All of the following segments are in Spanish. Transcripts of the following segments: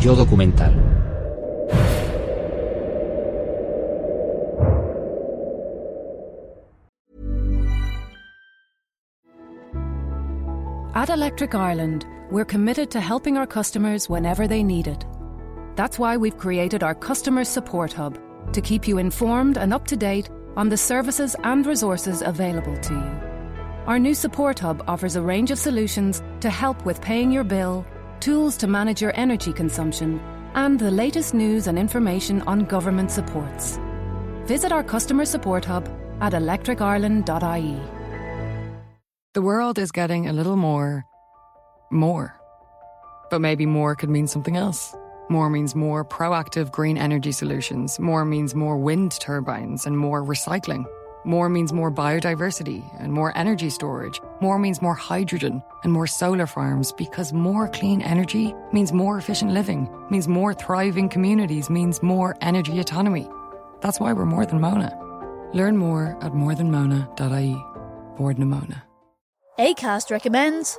Yo documental. At Electric Ireland, we're committed to helping our customers whenever they need it. That's why we've created our Customer Support Hub to keep you informed and up to date on the services and resources available to you. Our new Support Hub offers a range of solutions to help with paying your bill, tools to manage your energy consumption, and the latest news and information on government supports. Visit our Customer Support Hub at electricireland.ie. The world is getting a little more. more. But maybe more could mean something else. More means more proactive green energy solutions. More means more wind turbines and more recycling. More means more biodiversity and more energy storage. More means more hydrogen and more solar farms because more clean energy means more efficient living, means more thriving communities, means more energy autonomy. That's why we're more than Mona. Learn more at morethanmona.ie. Board Namona. ACAST recommends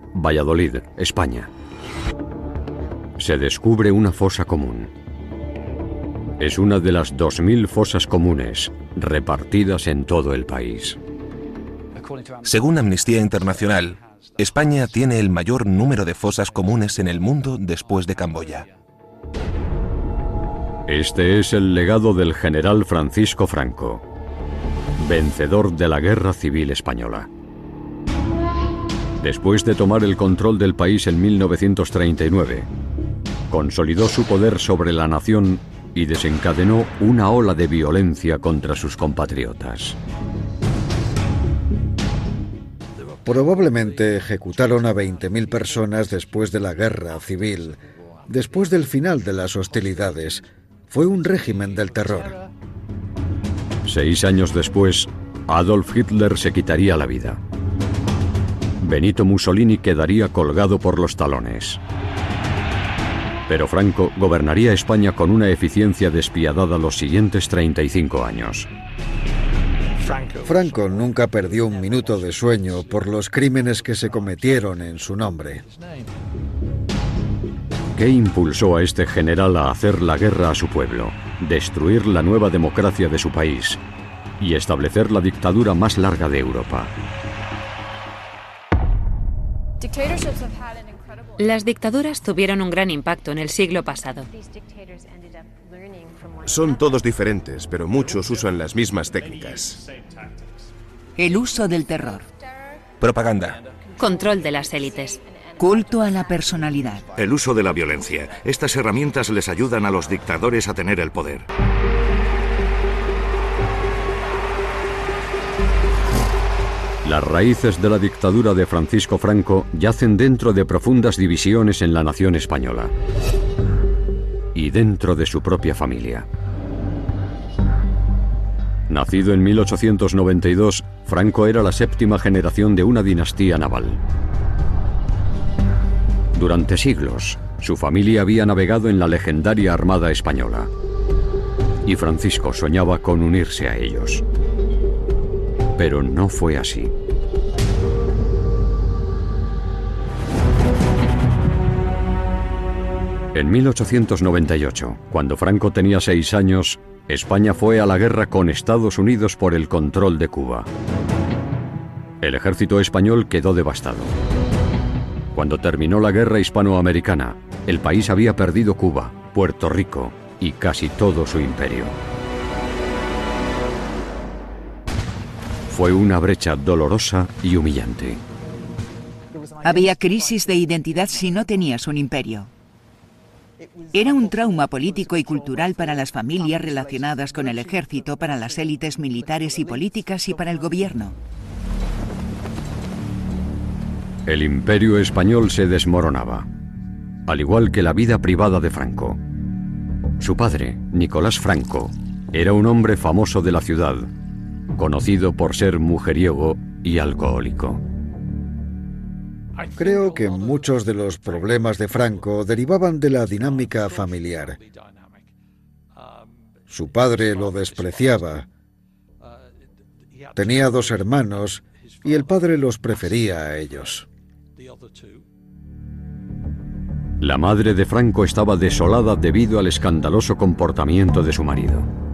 Valladolid, España. Se descubre una fosa común. Es una de las 2.000 fosas comunes repartidas en todo el país. Según Amnistía Internacional, España tiene el mayor número de fosas comunes en el mundo después de Camboya. Este es el legado del general Francisco Franco, vencedor de la Guerra Civil Española. Después de tomar el control del país en 1939, consolidó su poder sobre la nación y desencadenó una ola de violencia contra sus compatriotas. Probablemente ejecutaron a 20.000 personas después de la guerra civil. Después del final de las hostilidades, fue un régimen del terror. Seis años después, Adolf Hitler se quitaría la vida. Benito Mussolini quedaría colgado por los talones. Pero Franco gobernaría España con una eficiencia despiadada los siguientes 35 años. Franco nunca perdió un minuto de sueño por los crímenes que se cometieron en su nombre. ¿Qué impulsó a este general a hacer la guerra a su pueblo, destruir la nueva democracia de su país y establecer la dictadura más larga de Europa? Las dictaduras tuvieron un gran impacto en el siglo pasado. Son todos diferentes, pero muchos usan las mismas técnicas. El uso del terror. Propaganda. Control de las élites. Culto a la personalidad. El uso de la violencia. Estas herramientas les ayudan a los dictadores a tener el poder. Las raíces de la dictadura de Francisco Franco yacen dentro de profundas divisiones en la nación española y dentro de su propia familia. Nacido en 1892, Franco era la séptima generación de una dinastía naval. Durante siglos, Su familia había navegado en la legendaria Armada Española y Francisco soñaba con unirse a ellos. Pero no fue así. En 1898, cuando Franco tenía seis años, España fue a la guerra con Estados Unidos por el control de Cuba. El ejército español quedó devastado. Cuando terminó la guerra hispanoamericana, el país había perdido Cuba, Puerto Rico y casi todo su imperio. Fue una brecha dolorosa y humillante. Había crisis de identidad si no tenías un imperio. Era un trauma político y cultural para las familias relacionadas con el ejército, para las élites militares y políticas y para el gobierno. El imperio español se desmoronaba, al igual que la vida privada de Franco. Su padre, Nicolás Franco, era un hombre famoso de la ciudad, conocido por ser mujeriego y alcohólico. Creo que muchos de los problemas de Franco derivaban de la dinámica familiar. Su padre lo despreciaba. Tenía dos hermanos y el padre los prefería a ellos. La madre de Franco estaba desolada debido al escandaloso comportamiento de su marido.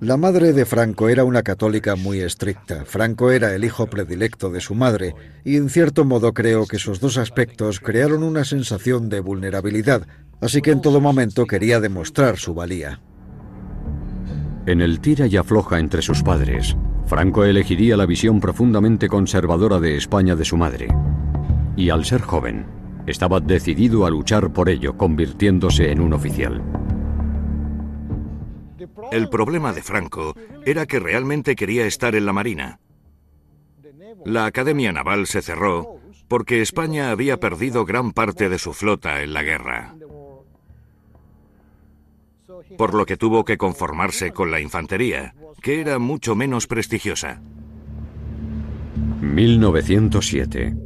La madre de Franco era una católica muy estricta. Franco era el hijo predilecto de su madre y en cierto modo creo que esos dos aspectos crearon una sensación de vulnerabilidad, así que en todo momento quería demostrar su valía. En el tira y afloja entre sus padres, Franco elegiría la visión profundamente conservadora de España de su madre. Y al ser joven, estaba decidido a luchar por ello, convirtiéndose en un oficial. El problema de Franco era que realmente quería estar en la Marina. La Academia Naval se cerró porque España había perdido gran parte de su flota en la guerra. Por lo que tuvo que conformarse con la infantería, que era mucho menos prestigiosa. 1907.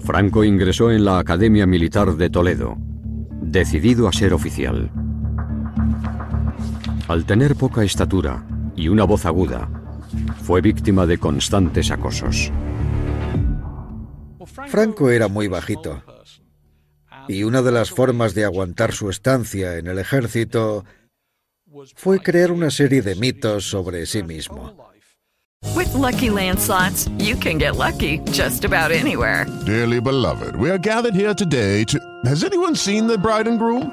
Franco ingresó en la Academia Militar de Toledo, decidido a ser oficial. Al tener poca estatura y una voz aguda, fue víctima de constantes acosos. Franco era muy bajito. Y una de las formas de aguantar su estancia en el ejército fue crear una serie de mitos sobre sí mismo. With lucky landslots, you can get lucky just about anywhere. Dearly beloved, we are gathered here today to. Has anyone seen the bride and groom?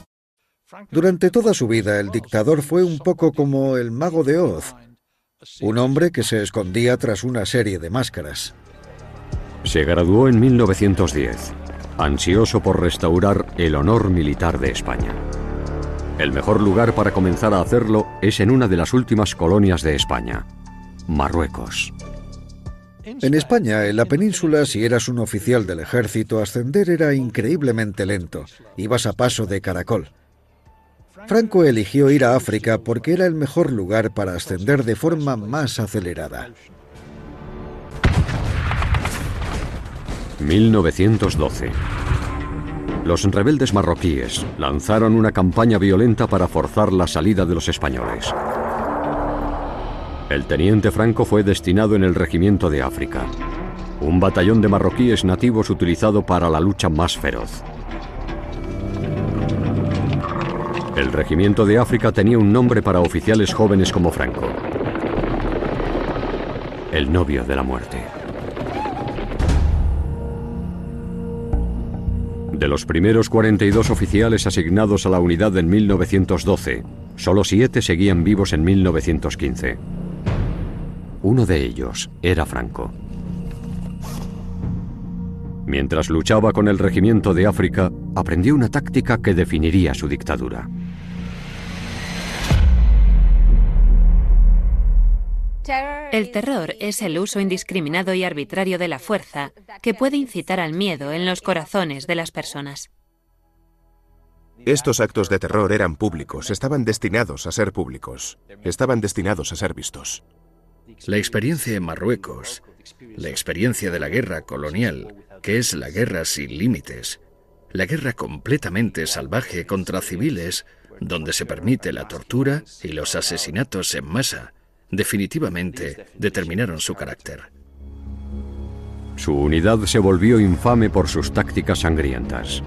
Durante toda su vida, el dictador fue un poco como el mago de Oz, un hombre que se escondía tras una serie de máscaras. Se graduó en 1910, ansioso por restaurar el honor militar de España. El mejor lugar para comenzar a hacerlo es en una de las últimas colonias de España, Marruecos. En España, en la península, si eras un oficial del ejército, ascender era increíblemente lento. Ibas a paso de caracol. Franco eligió ir a África porque era el mejor lugar para ascender de forma más acelerada. 1912. Los rebeldes marroquíes lanzaron una campaña violenta para forzar la salida de los españoles. El teniente Franco fue destinado en el Regimiento de África, un batallón de marroquíes nativos utilizado para la lucha más feroz. El Regimiento de África tenía un nombre para oficiales jóvenes como Franco. el novio de la muerte. De los primeros 42 oficiales asignados a la unidad en 1912, solo siete seguían vivos en 1915. Uno de ellos era Franco. Mientras luchaba con el regimiento de África, aprendió una táctica que definiría su dictadura. El terror es el uso indiscriminado y arbitrario de la fuerza que puede incitar al miedo en los corazones de las personas. Estos actos de terror eran públicos, estaban destinados a ser públicos, estaban destinados a ser vistos. La experiencia en Marruecos, la experiencia de la guerra colonial, que es la guerra sin límites, la guerra completamente salvaje contra civiles, donde se permite la tortura y los asesinatos en masa, definitivamente determinaron su carácter. Su unidad se volvió infame por sus tácticas sangrientas.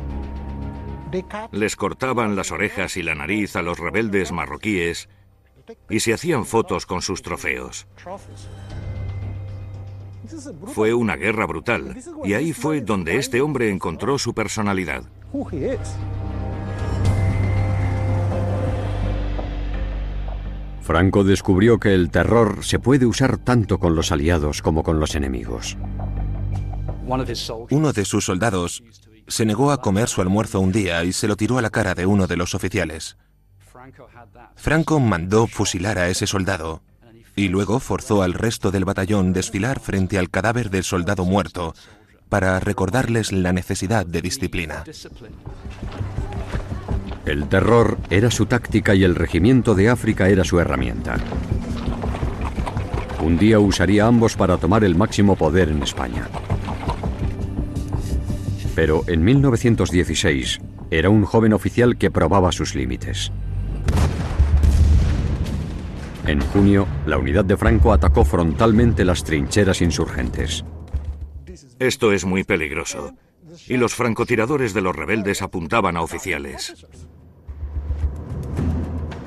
Les cortaban las orejas y la nariz a los rebeldes marroquíes y se hacían fotos con sus trofeos. Fue una guerra brutal y ahí fue donde este hombre encontró su personalidad. Franco descubrió que el terror se puede usar tanto con los aliados como con los enemigos. Uno de sus soldados se negó a comer su almuerzo un día y se lo tiró a la cara de uno de los oficiales. Franco mandó fusilar a ese soldado y luego forzó al resto del batallón desfilar frente al cadáver del soldado muerto para recordarles la necesidad de disciplina. El terror era su táctica y el regimiento de África era su herramienta. Un día usaría ambos para tomar el máximo poder en España. Pero en 1916 era un joven oficial que probaba sus límites. En junio, la unidad de Franco atacó frontalmente las trincheras insurgentes. Esto es muy peligroso. Y los francotiradores de los rebeldes apuntaban a oficiales.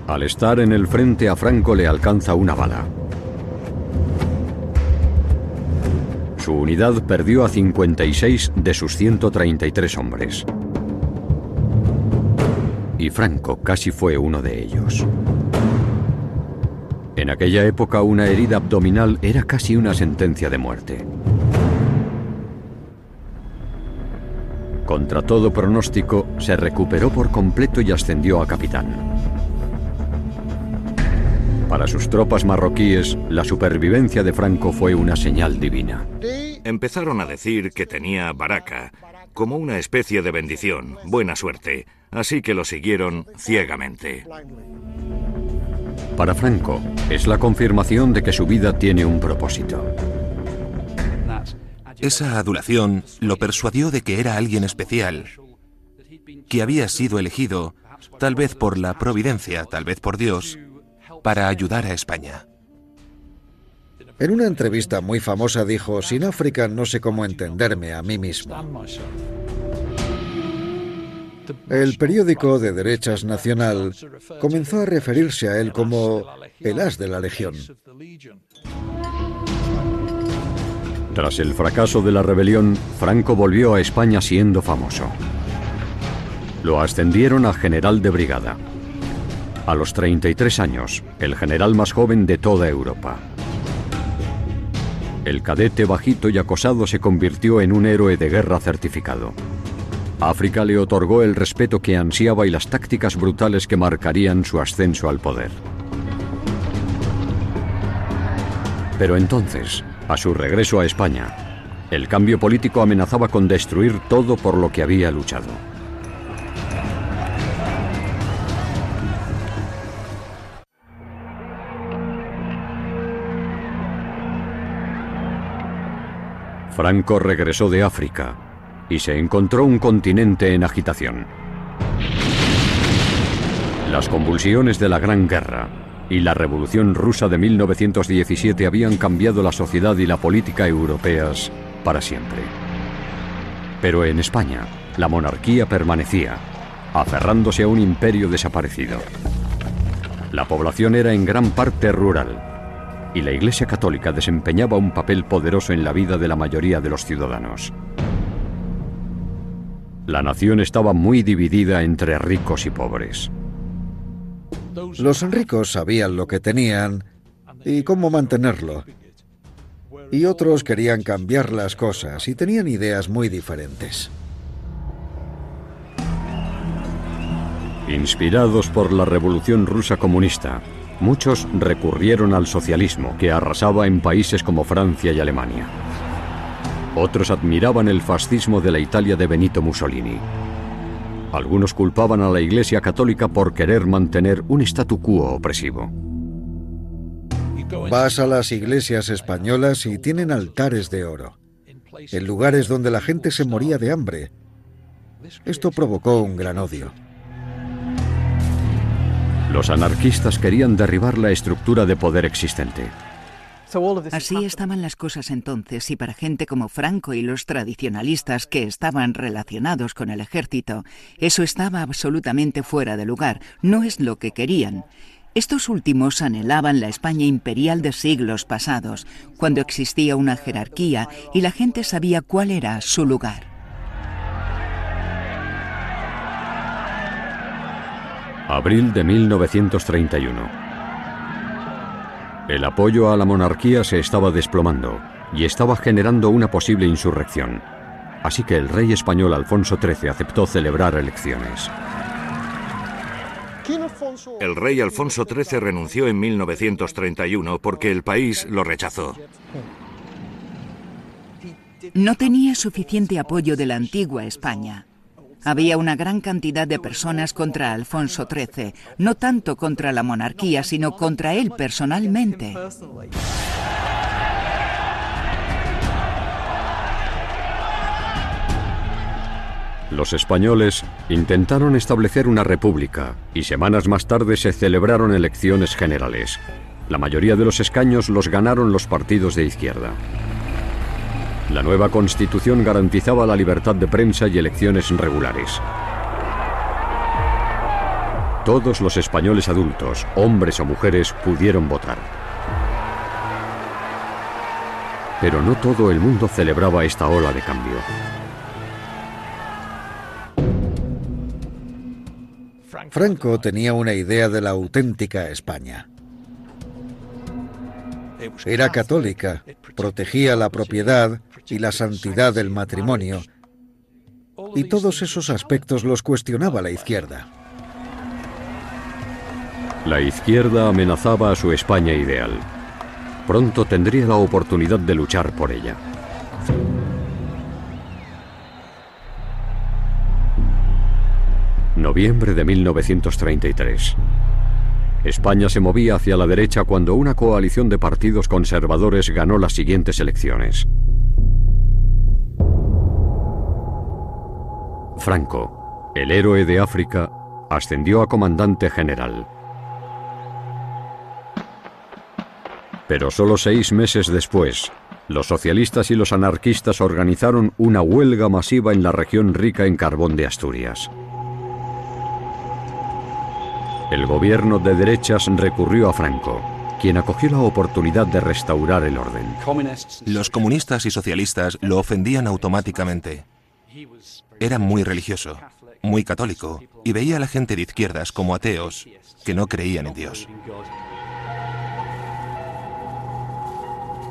Al estar en el frente a Franco le alcanza una bala. Su unidad perdió a 56 de sus 133 hombres. Y Franco casi fue uno de ellos. En aquella época una herida abdominal era casi una sentencia de muerte. Contra todo pronóstico, se recuperó por completo y ascendió a capitán. Para sus tropas marroquíes, la supervivencia de Franco fue una señal divina. Empezaron a decir que tenía baraka, como una especie de bendición, buena suerte, así que lo siguieron ciegamente. Para Franco, es la confirmación de que su vida tiene un propósito. Esa adulación lo persuadió de que era alguien especial, que había sido elegido, tal vez por la providencia, tal vez por Dios, para ayudar a España. En una entrevista muy famosa dijo, sin África no sé cómo entenderme a mí mismo. El periódico de derechas nacional comenzó a referirse a él como el as de la Legión. Tras el fracaso de la rebelión, Franco volvió a España siendo famoso. Lo ascendieron a general de brigada. A los 33 años, el general más joven de toda Europa. El cadete bajito y acosado se convirtió en un héroe de guerra certificado. África le otorgó el respeto que ansiaba y las tácticas brutales que marcarían su ascenso al poder. Pero entonces, a su regreso a España, el cambio político amenazaba con destruir todo por lo que había luchado. Franco regresó de África y se encontró un continente en agitación. Las convulsiones de la Gran Guerra y la Revolución Rusa de 1917 habían cambiado la sociedad y la política europeas para siempre. Pero en España, la monarquía permanecía, aferrándose a un imperio desaparecido. La población era en gran parte rural y la Iglesia Católica desempeñaba un papel poderoso en la vida de la mayoría de los ciudadanos. La nación estaba muy dividida entre ricos y pobres. Los ricos sabían lo que tenían y cómo mantenerlo. Y otros querían cambiar las cosas y tenían ideas muy diferentes. Inspirados por la Revolución Rusa comunista, muchos recurrieron al socialismo que arrasaba en países como Francia y Alemania. Otros admiraban el fascismo de la Italia de Benito Mussolini. Algunos culpaban a la Iglesia Católica por querer mantener un statu quo opresivo. Vas a las iglesias españolas y tienen altares de oro, en lugares donde la gente se moría de hambre. Esto provocó un gran odio. Los anarquistas querían derribar la estructura de poder existente. Así estaban las cosas entonces y para gente como Franco y los tradicionalistas que estaban relacionados con el ejército, eso estaba absolutamente fuera de lugar, no es lo que querían. Estos últimos anhelaban la España imperial de siglos pasados, cuando existía una jerarquía y la gente sabía cuál era su lugar. Abril de 1931. El apoyo a la monarquía se estaba desplomando y estaba generando una posible insurrección. Así que el rey español Alfonso XIII aceptó celebrar elecciones. El rey Alfonso XIII renunció en 1931 porque el país lo rechazó. No tenía suficiente apoyo de la antigua España. Había una gran cantidad de personas contra Alfonso XIII, no tanto contra la monarquía, sino contra él personalmente. Los españoles intentaron establecer una república y semanas más tarde se celebraron elecciones generales. La mayoría de los escaños los ganaron los partidos de izquierda. La nueva constitución garantizaba la libertad de prensa y elecciones regulares. Todos los españoles adultos, hombres o mujeres, pudieron votar. Pero no todo el mundo celebraba esta ola de cambio. Franco tenía una idea de la auténtica España. Era católica, protegía la propiedad y la santidad del matrimonio, y todos esos aspectos los cuestionaba la izquierda. La izquierda amenazaba a su España ideal. Pronto tendría la oportunidad de luchar por ella. Noviembre de 1933. España se movía hacia la derecha cuando una coalición de partidos conservadores ganó las siguientes elecciones. Franco, el héroe de África, ascendió a comandante general. Pero solo seis meses después, los socialistas y los anarquistas organizaron una huelga masiva en la región rica en carbón de Asturias. El gobierno de derechas recurrió a Franco, quien acogió la oportunidad de restaurar el orden. Los comunistas y socialistas lo ofendían automáticamente. Era muy religioso, muy católico, y veía a la gente de izquierdas como ateos que no creían en Dios.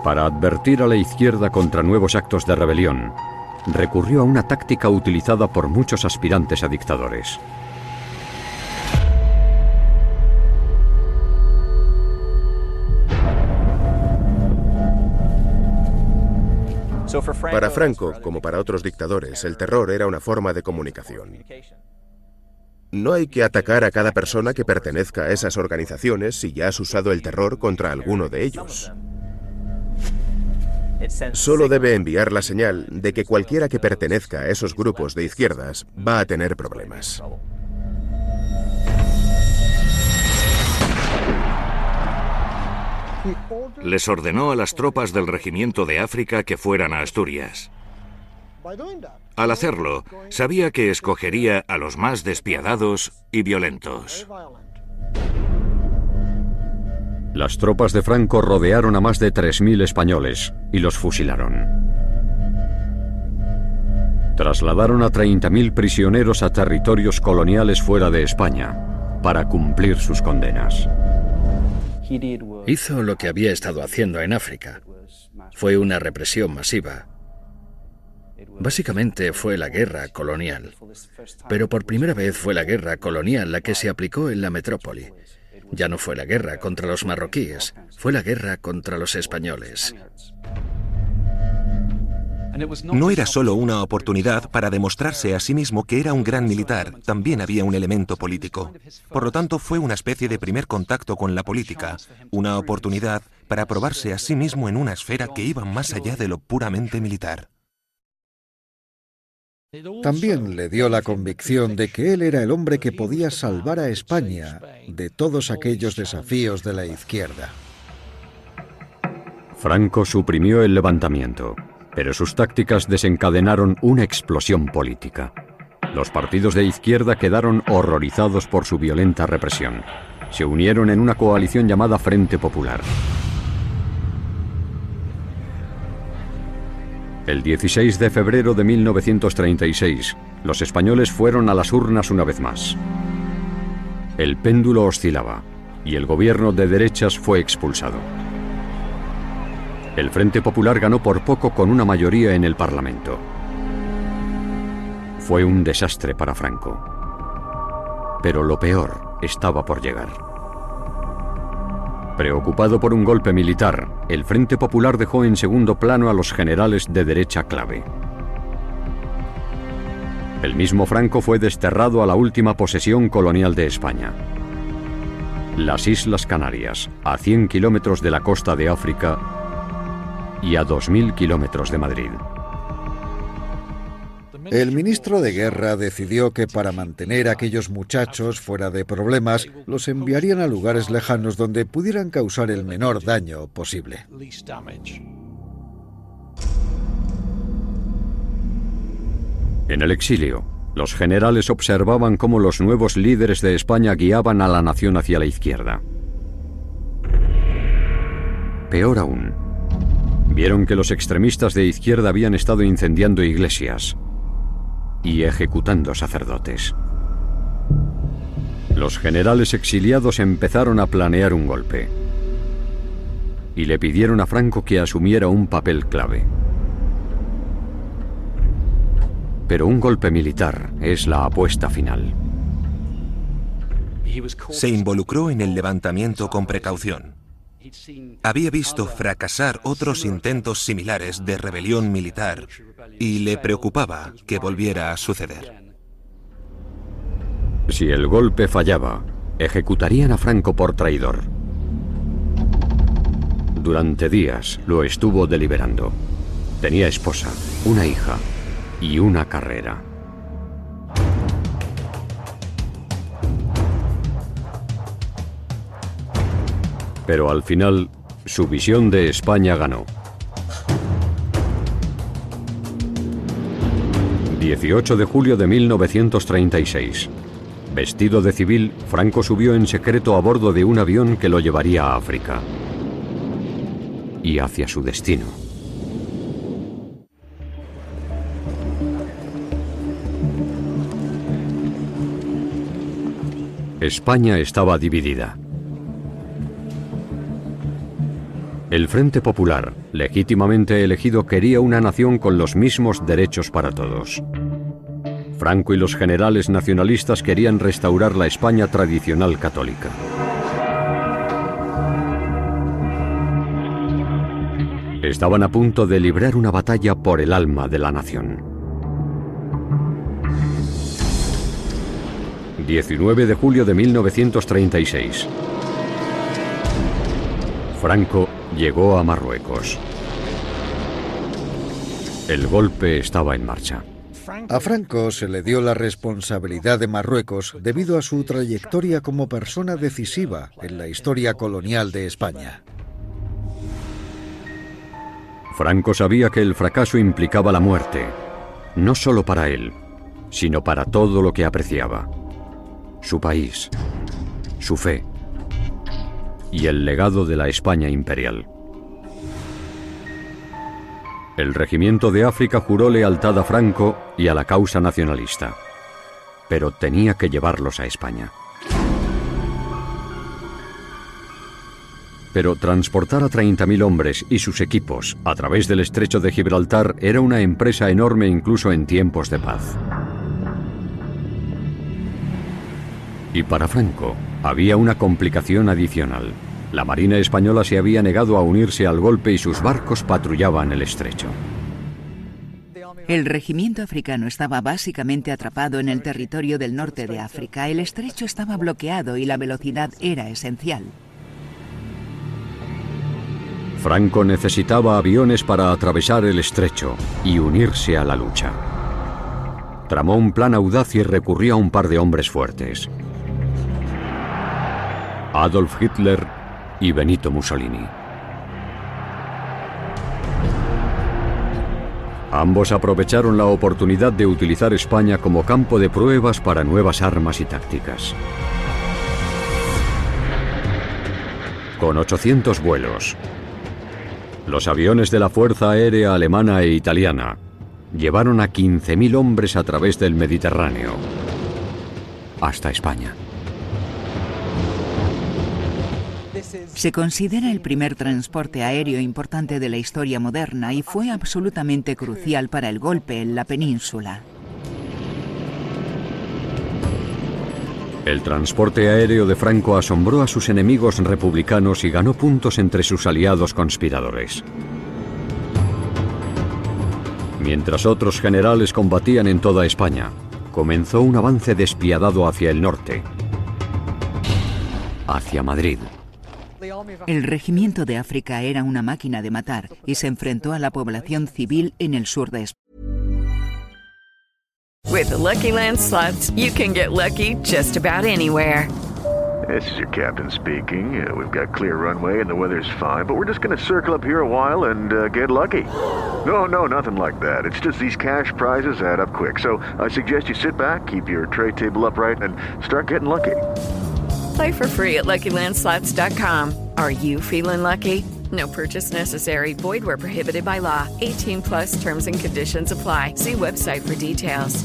Para advertir a la izquierda contra nuevos actos de rebelión, recurrió a una táctica utilizada por muchos aspirantes a dictadores. Para Franco, como para otros dictadores, el terror era una forma de comunicación. No hay que atacar a cada persona que pertenezca a esas organizaciones si ya has usado el terror contra alguno de ellos. Solo debe enviar la señal de que cualquiera que pertenezca a esos grupos de izquierdas va a tener problemas. Les ordenó a las tropas del regimiento de África que fueran a Asturias. Al hacerlo, sabía que escogería a los más despiadados y violentos. Las tropas de Franco rodearon a más de 3.000 españoles y los fusilaron. Trasladaron a 30.000 prisioneros a territorios coloniales fuera de España para cumplir sus condenas. Hizo lo que había estado haciendo en África. Fue una represión masiva. Básicamente fue la guerra colonial. Pero por primera vez fue la guerra colonial la que se aplicó en la metrópoli. Ya no fue la guerra contra los marroquíes, fue la guerra contra los españoles. No era solo una oportunidad para demostrarse a sí mismo que era un gran militar, también había un elemento político. Por lo tanto, fue una especie de primer contacto con la política, una oportunidad para probarse a sí mismo en una esfera que iba más allá de lo puramente militar. También le dio la convicción de que él era el hombre que podía salvar a España de todos aquellos desafíos de la izquierda. Franco suprimió el levantamiento pero sus tácticas desencadenaron una explosión política. Los partidos de izquierda quedaron horrorizados por su violenta represión. Se unieron en una coalición llamada Frente Popular. El 16 de febrero de 1936, los españoles fueron a las urnas una vez más. El péndulo oscilaba y el gobierno de derechas fue expulsado. El Frente Popular ganó por poco con una mayoría en el Parlamento. Fue un desastre para Franco. Pero lo peor estaba por llegar. Preocupado por un golpe militar, el Frente Popular dejó en segundo plano a los generales de derecha clave. El mismo Franco fue desterrado a la última posesión colonial de España. Las Islas Canarias, a 100 kilómetros de la costa de África, y a 2.000 kilómetros de Madrid. El ministro de Guerra decidió que para mantener a aquellos muchachos fuera de problemas, los enviarían a lugares lejanos donde pudieran causar el menor daño posible. En el exilio, los generales observaban cómo los nuevos líderes de España guiaban a la nación hacia la izquierda. Peor aún, vieron que los extremistas de izquierda habían estado incendiando iglesias y ejecutando sacerdotes. Los generales exiliados empezaron a planear un golpe y le pidieron a Franco que asumiera un papel clave. Pero un golpe militar es la apuesta final. Se involucró en el levantamiento con precaución. Había visto fracasar otros intentos similares de rebelión militar y le preocupaba que volviera a suceder. Si el golpe fallaba, ejecutarían a Franco por traidor. Durante días lo estuvo deliberando. Tenía esposa, una hija y una carrera. Pero al final, su visión de España ganó. 18 de julio de 1936. Vestido de civil, Franco subió en secreto a bordo de un avión que lo llevaría a África. Y hacia su destino. España estaba dividida. El Frente Popular, legítimamente elegido, quería una nación con los mismos derechos para todos. Franco y los generales nacionalistas querían restaurar la España tradicional católica. Estaban a punto de librar una batalla por el alma de la nación. 19 de julio de 1936. Franco llegó a Marruecos. El golpe estaba en marcha. A Franco se le dio la responsabilidad de Marruecos debido a su trayectoria como persona decisiva en la historia colonial de España. Franco sabía que el fracaso implicaba la muerte, no solo para él, sino para todo lo que apreciaba. Su país, su fe, y el legado de la España imperial. El regimiento de África juró lealtad a Franco y a la causa nacionalista, pero tenía que llevarlos a España. Pero transportar a 30.000 hombres y sus equipos a través del estrecho de Gibraltar era una empresa enorme incluso en tiempos de paz. Y para Franco había una complicación adicional. La Marina española se había negado a unirse al golpe y sus barcos patrullaban el estrecho. El regimiento africano estaba básicamente atrapado en el territorio del norte de África. El estrecho estaba bloqueado y la velocidad era esencial. Franco necesitaba aviones para atravesar el estrecho y unirse a la lucha. Tramó un plan audaz y recurrió a un par de hombres fuertes. Adolf Hitler y Benito Mussolini. Ambos aprovecharon la oportunidad de utilizar España como campo de pruebas para nuevas armas y tácticas. Con 800 vuelos, los aviones de la Fuerza Aérea Alemana e Italiana llevaron a 15.000 hombres a través del Mediterráneo hasta España. Se considera el primer transporte aéreo importante de la historia moderna y fue absolutamente crucial para el golpe en la península. El transporte aéreo de Franco asombró a sus enemigos republicanos y ganó puntos entre sus aliados conspiradores. Mientras otros generales combatían en toda España, comenzó un avance despiadado hacia el norte, hacia Madrid. El regimiento de África era una máquina de matar y se enfrentó a la población civil en el sur de España. With the Lucky Land slots, you can get lucky just about anywhere. This is your captain speaking. Uh, we've got clear runway and the weather's fine, but we're just going to circle up here a while and uh, get lucky. No, no, nothing like that. It's just these cash prizes add up quick. So I suggest you sit back, keep your tray table upright, and start getting lucky. Play for free at LuckyLandSlots.com. Are you feeling lucky? No purchase necessary. Void where prohibited by law. 18 plus terms and conditions apply. See website for details.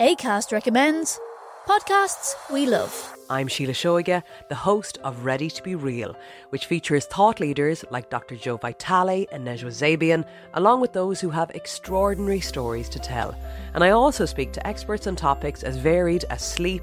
ACAST recommends podcasts we love. I'm Sheila Shoiga, the host of Ready to Be Real, which features thought leaders like Dr. Joe Vitale and Nejwa Zabian, along with those who have extraordinary stories to tell. And I also speak to experts on topics as varied as sleep,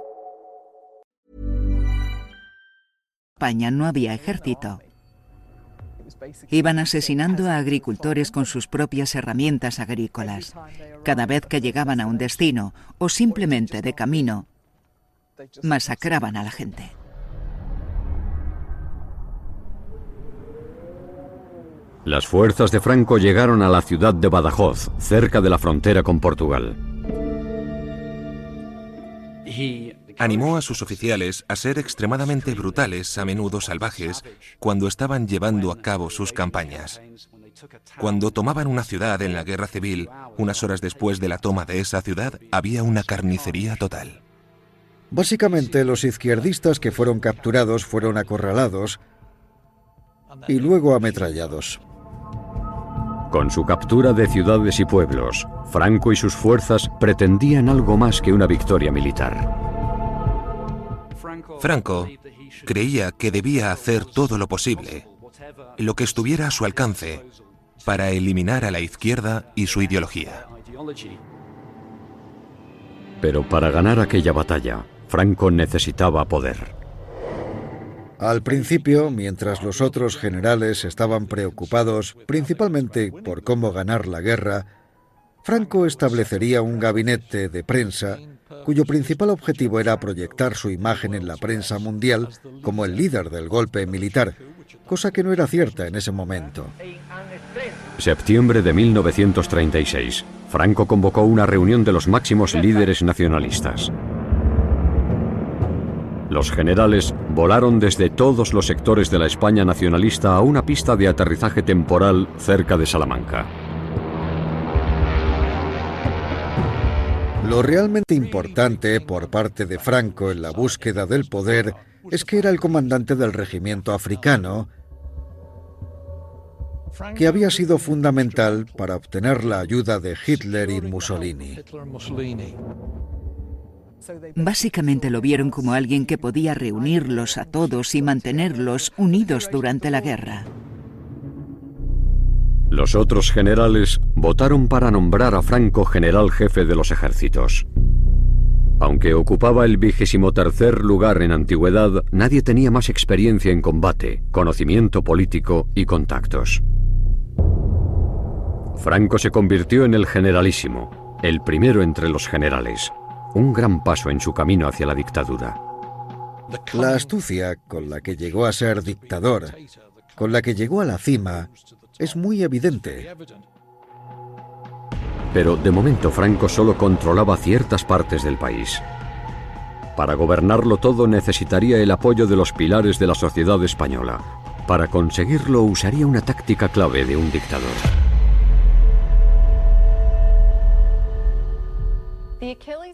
España no había ejército. Iban asesinando a agricultores con sus propias herramientas agrícolas. Cada vez que llegaban a un destino o simplemente de camino, masacraban a la gente. Las fuerzas de Franco llegaron a la ciudad de Badajoz, cerca de la frontera con Portugal. Animó a sus oficiales a ser extremadamente brutales, a menudo salvajes, cuando estaban llevando a cabo sus campañas. Cuando tomaban una ciudad en la guerra civil, unas horas después de la toma de esa ciudad, había una carnicería total. Básicamente los izquierdistas que fueron capturados fueron acorralados y luego ametrallados. Con su captura de ciudades y pueblos, Franco y sus fuerzas pretendían algo más que una victoria militar. Franco creía que debía hacer todo lo posible, lo que estuviera a su alcance, para eliminar a la izquierda y su ideología. Pero para ganar aquella batalla, Franco necesitaba poder. Al principio, mientras los otros generales estaban preocupados principalmente por cómo ganar la guerra, Franco establecería un gabinete de prensa cuyo principal objetivo era proyectar su imagen en la prensa mundial como el líder del golpe militar cosa que no era cierta en ese momento. Septiembre de 1936. Franco convocó una reunión de los máximos líderes nacionalistas. Los generales volaron desde todos los sectores de la España nacionalista a una pista de aterrizaje temporal cerca de Salamanca. Lo realmente importante por parte de Franco en la búsqueda del poder es que era el comandante del regimiento africano que había sido fundamental para obtener la ayuda de Hitler y Mussolini. Básicamente lo vieron como alguien que podía reunirlos a todos y mantenerlos unidos durante la guerra. Los otros generales votaron para nombrar a Franco general jefe de los ejércitos. Aunque ocupaba el vigésimo tercer lugar en antigüedad, nadie tenía más experiencia en combate, conocimiento político y contactos. Franco se convirtió en el generalísimo, el primero entre los generales, un gran paso en su camino hacia la dictadura. La astucia con la que llegó a ser dictador, con la que llegó a la cima, es muy evidente. Pero de momento Franco solo controlaba ciertas partes del país. Para gobernarlo todo necesitaría el apoyo de los pilares de la sociedad española. Para conseguirlo usaría una táctica clave de un dictador.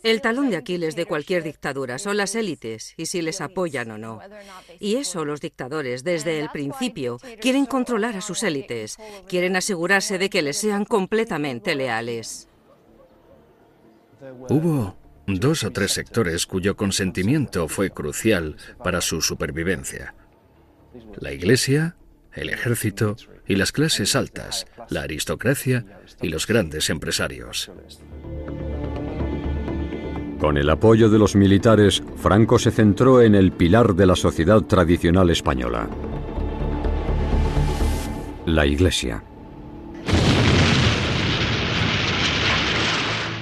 El talón de Aquiles de cualquier dictadura son las élites y si les apoyan o no. Y eso los dictadores desde el principio quieren controlar a sus élites, quieren asegurarse de que les sean completamente leales. Hubo dos o tres sectores cuyo consentimiento fue crucial para su supervivencia. La Iglesia, el ejército y las clases altas, la aristocracia y los grandes empresarios. Con el apoyo de los militares, Franco se centró en el pilar de la sociedad tradicional española, la Iglesia.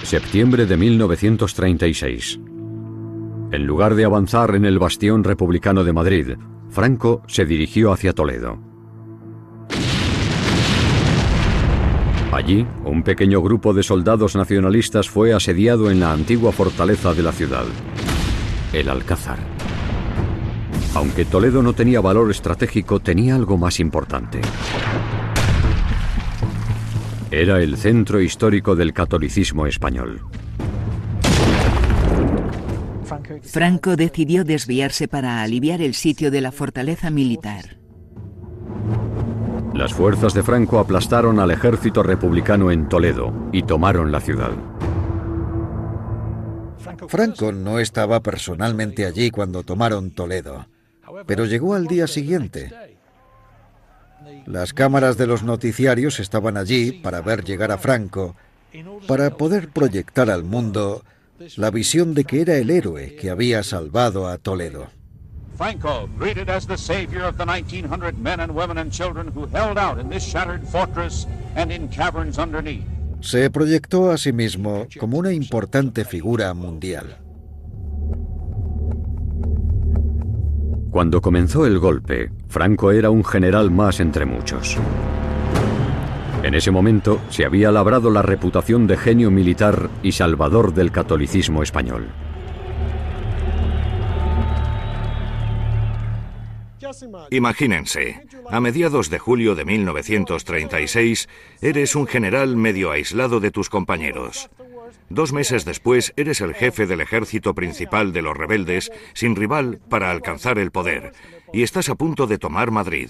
Septiembre de 1936. En lugar de avanzar en el bastión republicano de Madrid, Franco se dirigió hacia Toledo. Allí, un pequeño grupo de soldados nacionalistas fue asediado en la antigua fortaleza de la ciudad, el Alcázar. Aunque Toledo no tenía valor estratégico, tenía algo más importante. Era el centro histórico del catolicismo español. Franco decidió desviarse para aliviar el sitio de la fortaleza militar. Las fuerzas de Franco aplastaron al ejército republicano en Toledo y tomaron la ciudad. Franco no estaba personalmente allí cuando tomaron Toledo, pero llegó al día siguiente. Las cámaras de los noticiarios estaban allí para ver llegar a Franco, para poder proyectar al mundo la visión de que era el héroe que había salvado a Toledo. Franco, greeted as the savior of the 1900 men and women and children who held out in this shattered fortress and in caverns underneath. Se proyectó a sí mismo como una importante figura mundial. Cuando comenzó el golpe, Franco era un general más entre muchos. En ese momento se había labrado la reputación de genio militar y salvador del catolicismo español. Imagínense, a mediados de julio de 1936 eres un general medio aislado de tus compañeros. Dos meses después eres el jefe del ejército principal de los rebeldes, sin rival para alcanzar el poder, y estás a punto de tomar Madrid.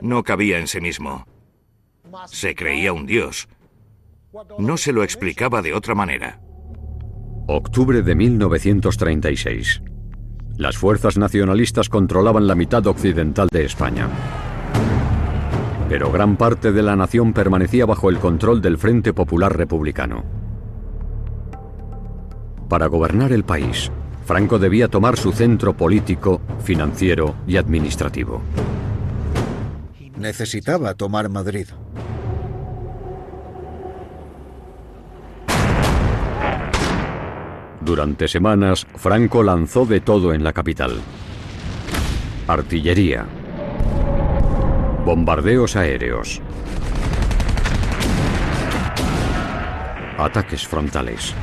No cabía en sí mismo. Se creía un dios. No se lo explicaba de otra manera. Octubre de 1936. Las fuerzas nacionalistas controlaban la mitad occidental de España. Pero gran parte de la nación permanecía bajo el control del Frente Popular Republicano. Para gobernar el país, Franco debía tomar su centro político, financiero y administrativo. Necesitaba tomar Madrid. Durante semanas, Franco lanzó de todo en la capital. artillería, bombardeos aéreos, ataques frontales.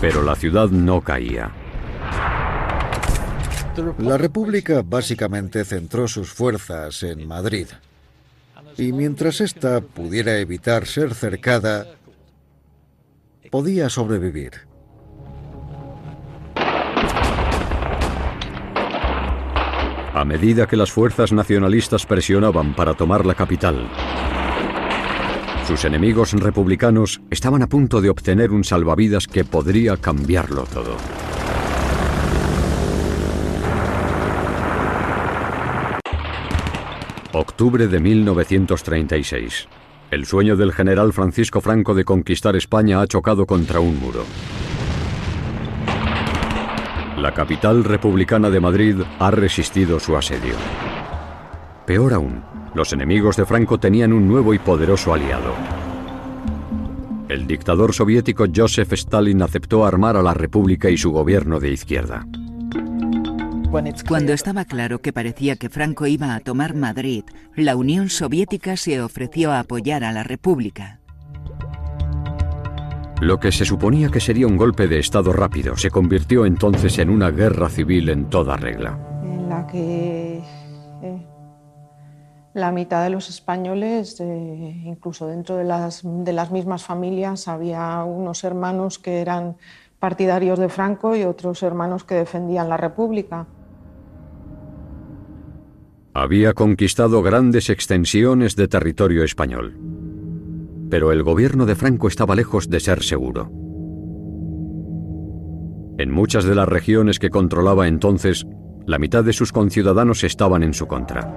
Pero la ciudad no caía. La República básicamente centró sus fuerzas en Madrid. Y mientras ésta pudiera evitar ser cercada, podía sobrevivir. A medida que las fuerzas nacionalistas presionaban para tomar la capital, sus enemigos republicanos estaban a punto de obtener un salvavidas que podría cambiarlo todo. Octubre de 1936. El sueño del general Francisco Franco de conquistar España ha chocado contra un muro. La capital republicana de Madrid ha resistido su asedio. Peor aún, los enemigos de Franco tenían un nuevo y poderoso aliado. El dictador soviético Joseph Stalin aceptó armar a la República y su gobierno de izquierda. Cuando estaba claro que parecía que Franco iba a tomar Madrid, la Unión Soviética se ofreció a apoyar a la República. Lo que se suponía que sería un golpe de Estado rápido se convirtió entonces en una guerra civil en toda regla. En la que eh, la mitad de los españoles, eh, incluso dentro de las, de las mismas familias, había unos hermanos que eran partidarios de Franco y otros hermanos que defendían la República. Había conquistado grandes extensiones de territorio español. Pero el gobierno de Franco estaba lejos de ser seguro. En muchas de las regiones que controlaba entonces, la mitad de sus conciudadanos estaban en su contra.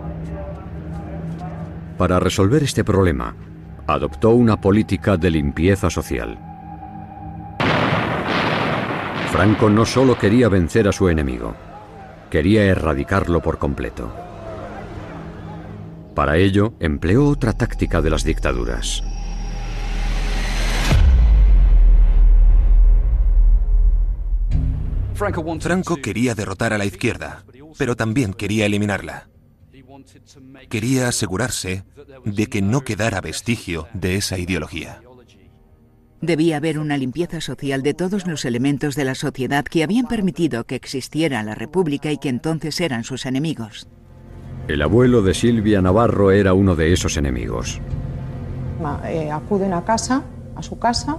Para resolver este problema, adoptó una política de limpieza social. Franco no solo quería vencer a su enemigo, quería erradicarlo por completo. Para ello, empleó otra táctica de las dictaduras. Franco quería derrotar a la izquierda, pero también quería eliminarla. Quería asegurarse de que no quedara vestigio de esa ideología. Debía haber una limpieza social de todos los elementos de la sociedad que habían permitido que existiera la República y que entonces eran sus enemigos. El abuelo de Silvia Navarro era uno de esos enemigos. Eh, acuden a casa, a su casa.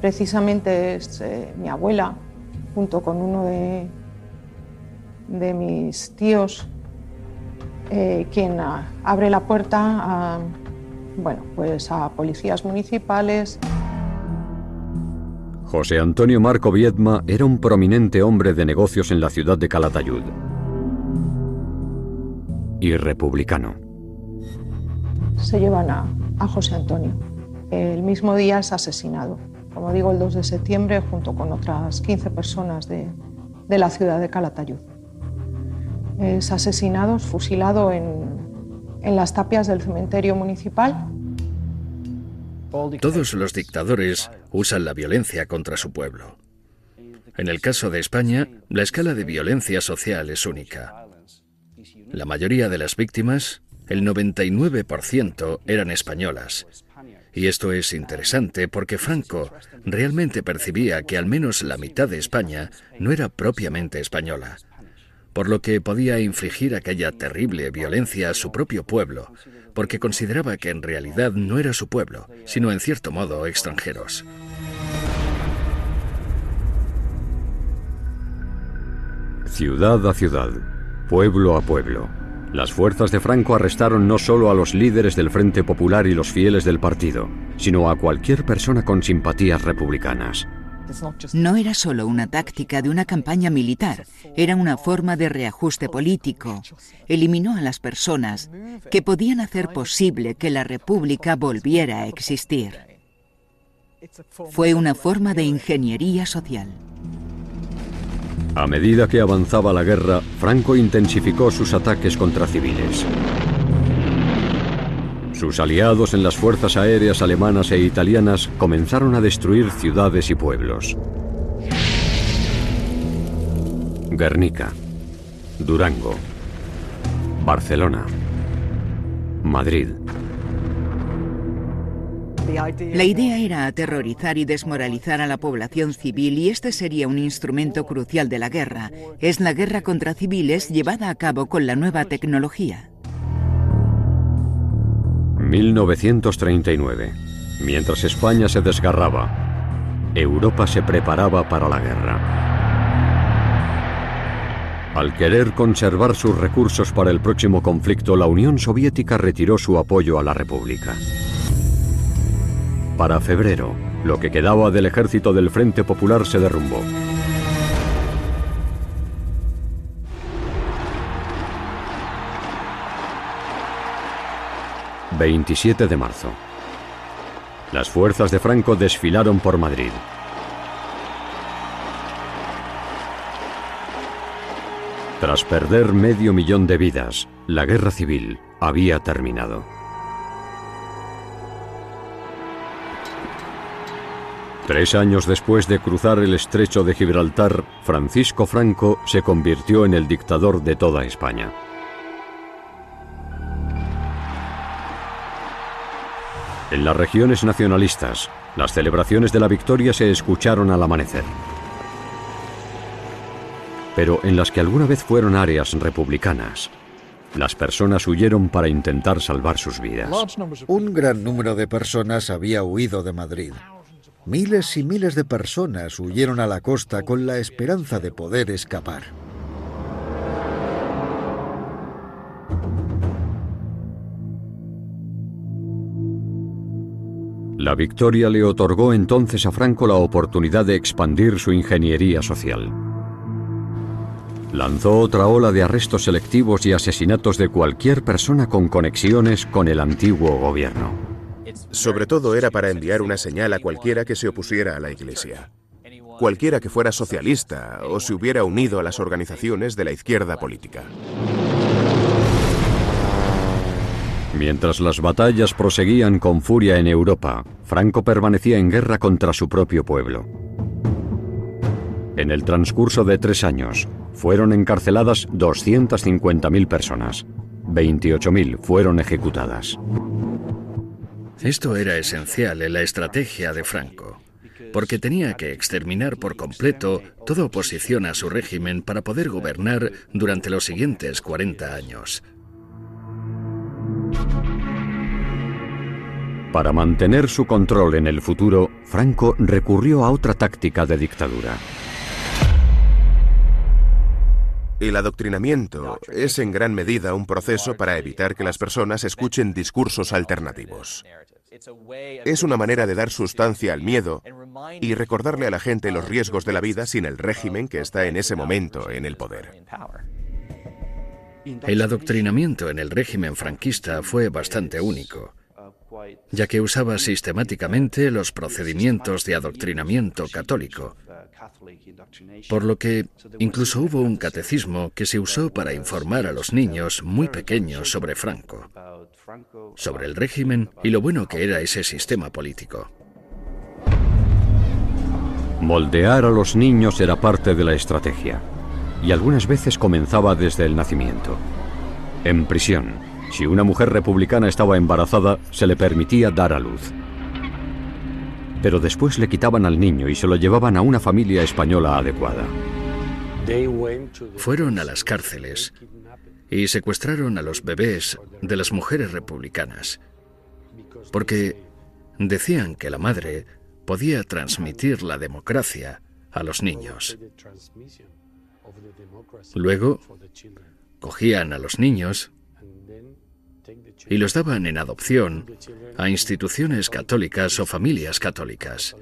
Precisamente es eh, mi abuela, junto con uno de, de mis tíos, eh, quien abre la puerta a, bueno, pues a policías municipales. José Antonio Marco Viedma era un prominente hombre de negocios en la ciudad de Calatayud y republicano. Se llevan a, José Antonio. El mismo día es asesinado, como digo, el 2 de septiembre, junto con otras 15 personas de, de la ciudad de Calatayud. Es asesinado, fusilado en, en las tapias del cementerio municipal. Todos los dictadores usan la violencia contra su pueblo. En el caso de España, la escala de violencia social es única. La mayoría de las víctimas, el 99%, eran españolas. Y esto es interesante porque Franco realmente percibía que al menos la mitad de España no era propiamente española, por lo que podía infligir aquella terrible violencia a su propio pueblo, porque consideraba que en realidad no era su pueblo, sino en cierto modo extranjeros. Ciudad a ciudad, pueblo a pueblo. Las fuerzas de Franco arrestaron no solo a los líderes del Frente Popular y los fieles del partido, sino a cualquier persona con simpatías republicanas. No era solo una táctica de una campaña militar, era una forma de reajuste político. Eliminó a las personas que podían hacer posible que la República volviera a existir. Fue una forma de ingeniería social. A medida que avanzaba la guerra, Franco intensificó sus ataques contra civiles. Sus aliados en las fuerzas aéreas alemanas e italianas comenzaron a destruir ciudades y pueblos. Guernica, Durango, Barcelona, Madrid. La idea era aterrorizar y desmoralizar a la población civil y este sería un instrumento crucial de la guerra. Es la guerra contra civiles llevada a cabo con la nueva tecnología. 1939. Mientras España se desgarraba, Europa se preparaba para la guerra. Al querer conservar sus recursos para el próximo conflicto, la Unión Soviética retiró su apoyo a la República. Para febrero, lo que quedaba del ejército del Frente Popular se derrumbó. ...27 de marzo... ...las fuerzas de Franco desfilaron por Madrid... Tras perder medio millón de vidas, la guerra civil había terminado. Tres años después de cruzar el estrecho de Gibraltar, Francisco Franco se convirtió en el dictador de toda España. En las regiones nacionalistas, las celebraciones de la victoria se escucharon al amanecer pero en las que alguna vez fueron áreas republicanas. Las personas huyeron para intentar salvar sus vidas. Un gran número de personas había huido de Madrid. Miles y miles de personas huyeron a la costa con la esperanza de poder escapar. La victoria le otorgó entonces a Franco la oportunidad de expandir su ingeniería social lanzó otra ola de arrestos selectivos y asesinatos de cualquier persona con conexiones con el antiguo gobierno. Sobre todo era para enviar una señal a cualquiera que se opusiera a la Iglesia. Cualquiera que fuera socialista o se hubiera unido a las organizaciones de la izquierda política. Mientras las batallas proseguían con furia en Europa, Franco permanecía en guerra contra su propio pueblo. En el transcurso de tres años, fueron encarceladas 250.000 personas. 28.000 fueron ejecutadas. Esto era esencial en la estrategia de Franco, porque tenía que exterminar por completo toda oposición a su régimen para poder gobernar durante los siguientes 40 años. Para mantener su control en el futuro, Franco recurrió a otra táctica de dictadura. El adoctrinamiento es en gran medida un proceso para evitar que las personas escuchen discursos alternativos. Es una manera de dar sustancia al miedo y recordarle a la gente los riesgos de la vida sin el régimen que está en ese momento en el poder. El adoctrinamiento en el régimen franquista fue bastante único, ya que usaba sistemáticamente los procedimientos de adoctrinamiento católico, por lo que incluso hubo un catecismo que se usó para informar a los niños muy pequeños sobre Franco, sobre el régimen y lo bueno que era ese sistema político. Moldear a los niños era parte de la estrategia y algunas veces comenzaba desde el nacimiento. En prisión, si una mujer republicana estaba embarazada, se le permitía dar a luz pero después le quitaban al niño y se lo llevaban a una familia española adecuada. Fueron a las cárceles y secuestraron a los bebés de las mujeres republicanas, porque decían que la madre podía transmitir la democracia a los niños. Luego, cogían a los niños y los daban en adopción a instituciones católicas o familias católicas.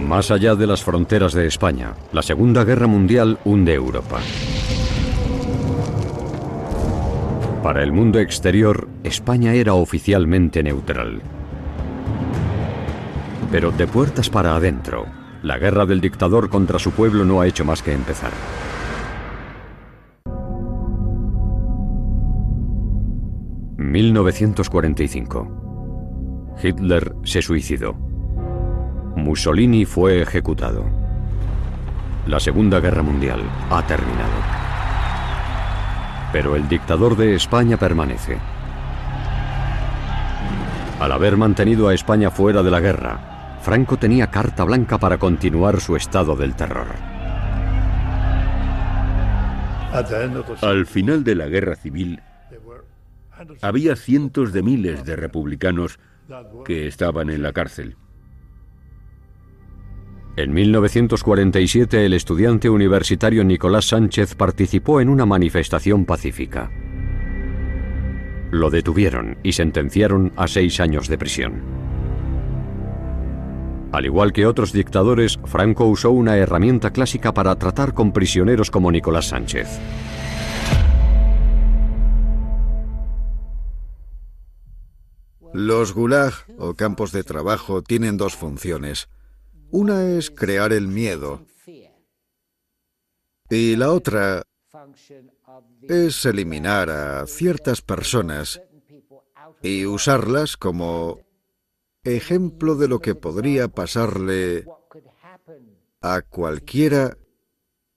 Más allá de las fronteras de España, la Segunda Guerra Mundial hunde Europa. Para el mundo exterior, España era oficialmente neutral. Pero de puertas para adentro, la guerra del dictador contra su pueblo no ha hecho más que empezar. ...1945... Hitler se suicidó. Mussolini fue ejecutado. La Segunda Guerra Mundial ha terminado. Pero el dictador de España permanece. Al haber mantenido a España fuera de la guerra, Franco tenía carta blanca para continuar su estado del terror. Al final de la guerra civil, había cientos de miles de republicanos que estaban en la cárcel. En 1947 el estudiante universitario Nicolás Sánchez participó en una manifestación pacífica. Lo detuvieron y sentenciaron a seis años de prisión. Al igual que otros dictadores, Franco usó una herramienta clásica para tratar con prisioneros como Nicolás Sánchez. Los gulag o campos de trabajo tienen dos funciones. Una es crear el miedo y la otra es eliminar a ciertas personas y usarlas como ejemplo de lo que podría pasarle a cualquiera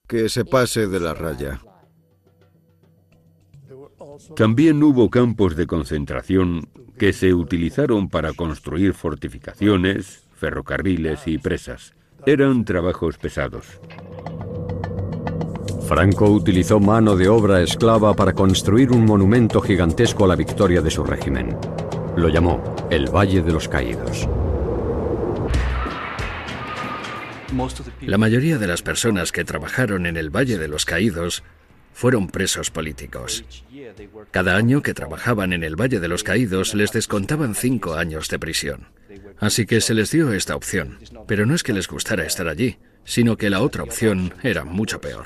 que se pase de la raya. También hubo campos de concentración que se utilizaron para construir fortificaciones, ferrocarriles y presas. Eran trabajos pesados. Franco utilizó mano de obra esclava para construir un monumento gigantesco a la victoria de su régimen. Lo llamó el Valle de los Caídos. La mayoría de las personas que trabajaron en el Valle de los Caídos fueron presos políticos. Cada año que trabajaban en el Valle de los Caídos les descontaban cinco años de prisión. Así que se les dio esta opción. Pero no es que les gustara estar allí, sino que la otra opción era mucho peor.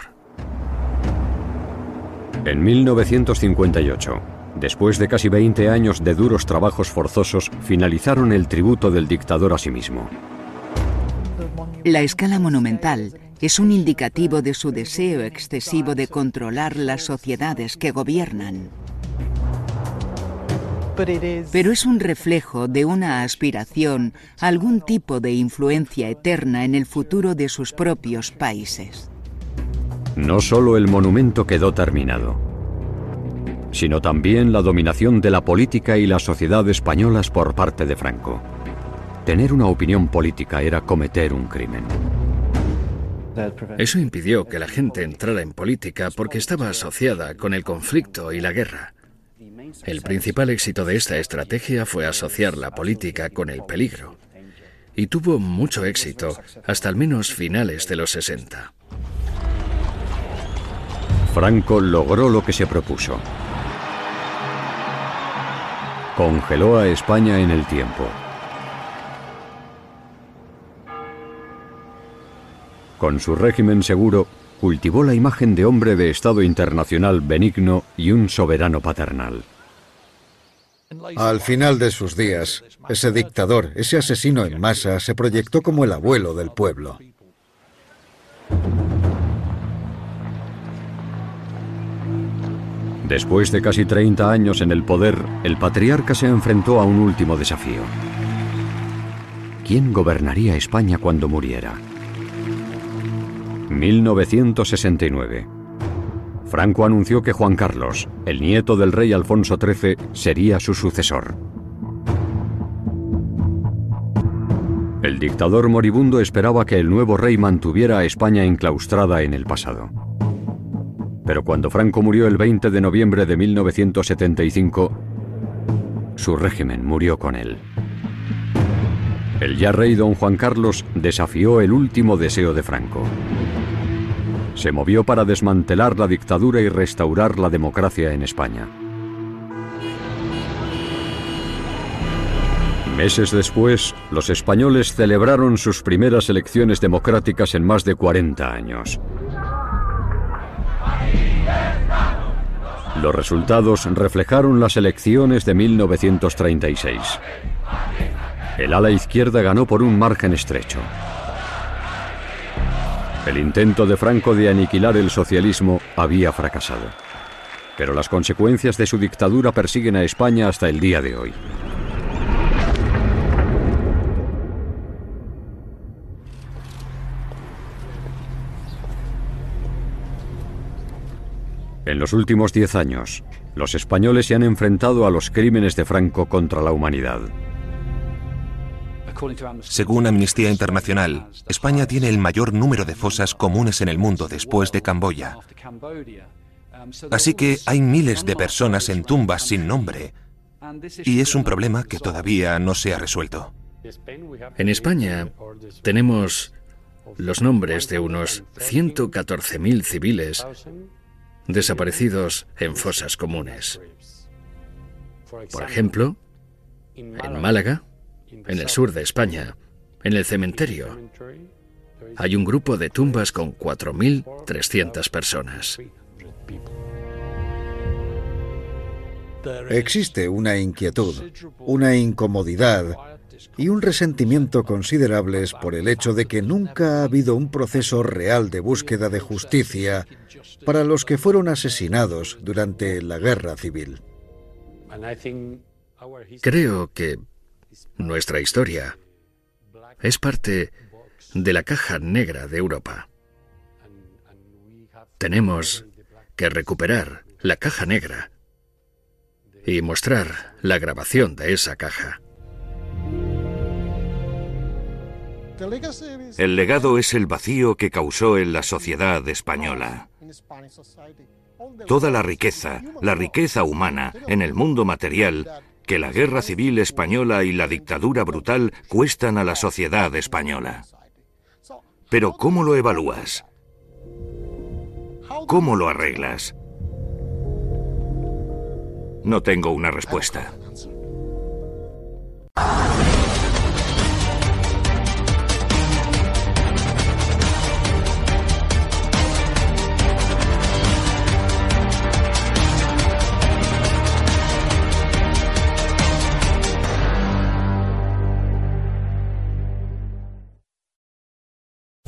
En 1958, después de casi 20 años de duros trabajos forzosos, finalizaron el tributo del dictador a sí mismo. La escala monumental es un indicativo de su deseo excesivo de controlar las sociedades que gobiernan. Pero es un reflejo de una aspiración a algún tipo de influencia eterna en el futuro de sus propios países. No solo el monumento quedó terminado, sino también la dominación de la política y la sociedad españolas por parte de Franco. Tener una opinión política era cometer un crimen. Eso impidió que la gente entrara en política porque estaba asociada con el conflicto y la guerra. El principal éxito de esta estrategia fue asociar la política con el peligro. Y tuvo mucho éxito hasta al menos finales de los 60. Franco logró lo que se propuso. Congeló a España en el tiempo. Con su régimen seguro, cultivó la imagen de hombre de Estado internacional benigno y un soberano paternal. Al final de sus días, ese dictador, ese asesino en masa, se proyectó como el abuelo del pueblo. Después de casi 30 años en el poder, el patriarca se enfrentó a un último desafío. ¿Quién gobernaría España cuando muriera? 1969. Franco anunció que Juan Carlos, el nieto del rey Alfonso XIII, sería su sucesor. El dictador moribundo esperaba que el nuevo rey mantuviera a España enclaustrada en el pasado. Pero cuando Franco murió el 20 de noviembre de 1975, su régimen murió con él. El ya rey don Juan Carlos desafió el último deseo de Franco. Se movió para desmantelar la dictadura y restaurar la democracia en España. Meses después, los españoles celebraron sus primeras elecciones democráticas en más de 40 años. Los resultados reflejaron las elecciones de 1936. El ala izquierda ganó por un margen estrecho. El intento de Franco de aniquilar el socialismo había fracasado. Pero las consecuencias de su dictadura persiguen a España hasta el día de hoy. En los últimos diez años, los españoles se han enfrentado a los crímenes de Franco contra la humanidad. Según Amnistía Internacional, España tiene el mayor número de fosas comunes en el mundo después de Camboya. Así que hay miles de personas en tumbas sin nombre y es un problema que todavía no se ha resuelto. En España tenemos los nombres de unos 114.000 civiles desaparecidos en fosas comunes. Por ejemplo, en Málaga, en el sur de España, en el cementerio, hay un grupo de tumbas con 4.300 personas. Existe una inquietud, una incomodidad y un resentimiento considerables por el hecho de que nunca ha habido un proceso real de búsqueda de justicia para los que fueron asesinados durante la guerra civil. Creo que nuestra historia es parte de la caja negra de Europa. Tenemos que recuperar la caja negra y mostrar la grabación de esa caja. El legado es el vacío que causó en la sociedad española. Toda la riqueza, la riqueza humana en el mundo material que la guerra civil española y la dictadura brutal cuestan a la sociedad española. Pero ¿cómo lo evalúas? ¿Cómo lo arreglas? No tengo una respuesta.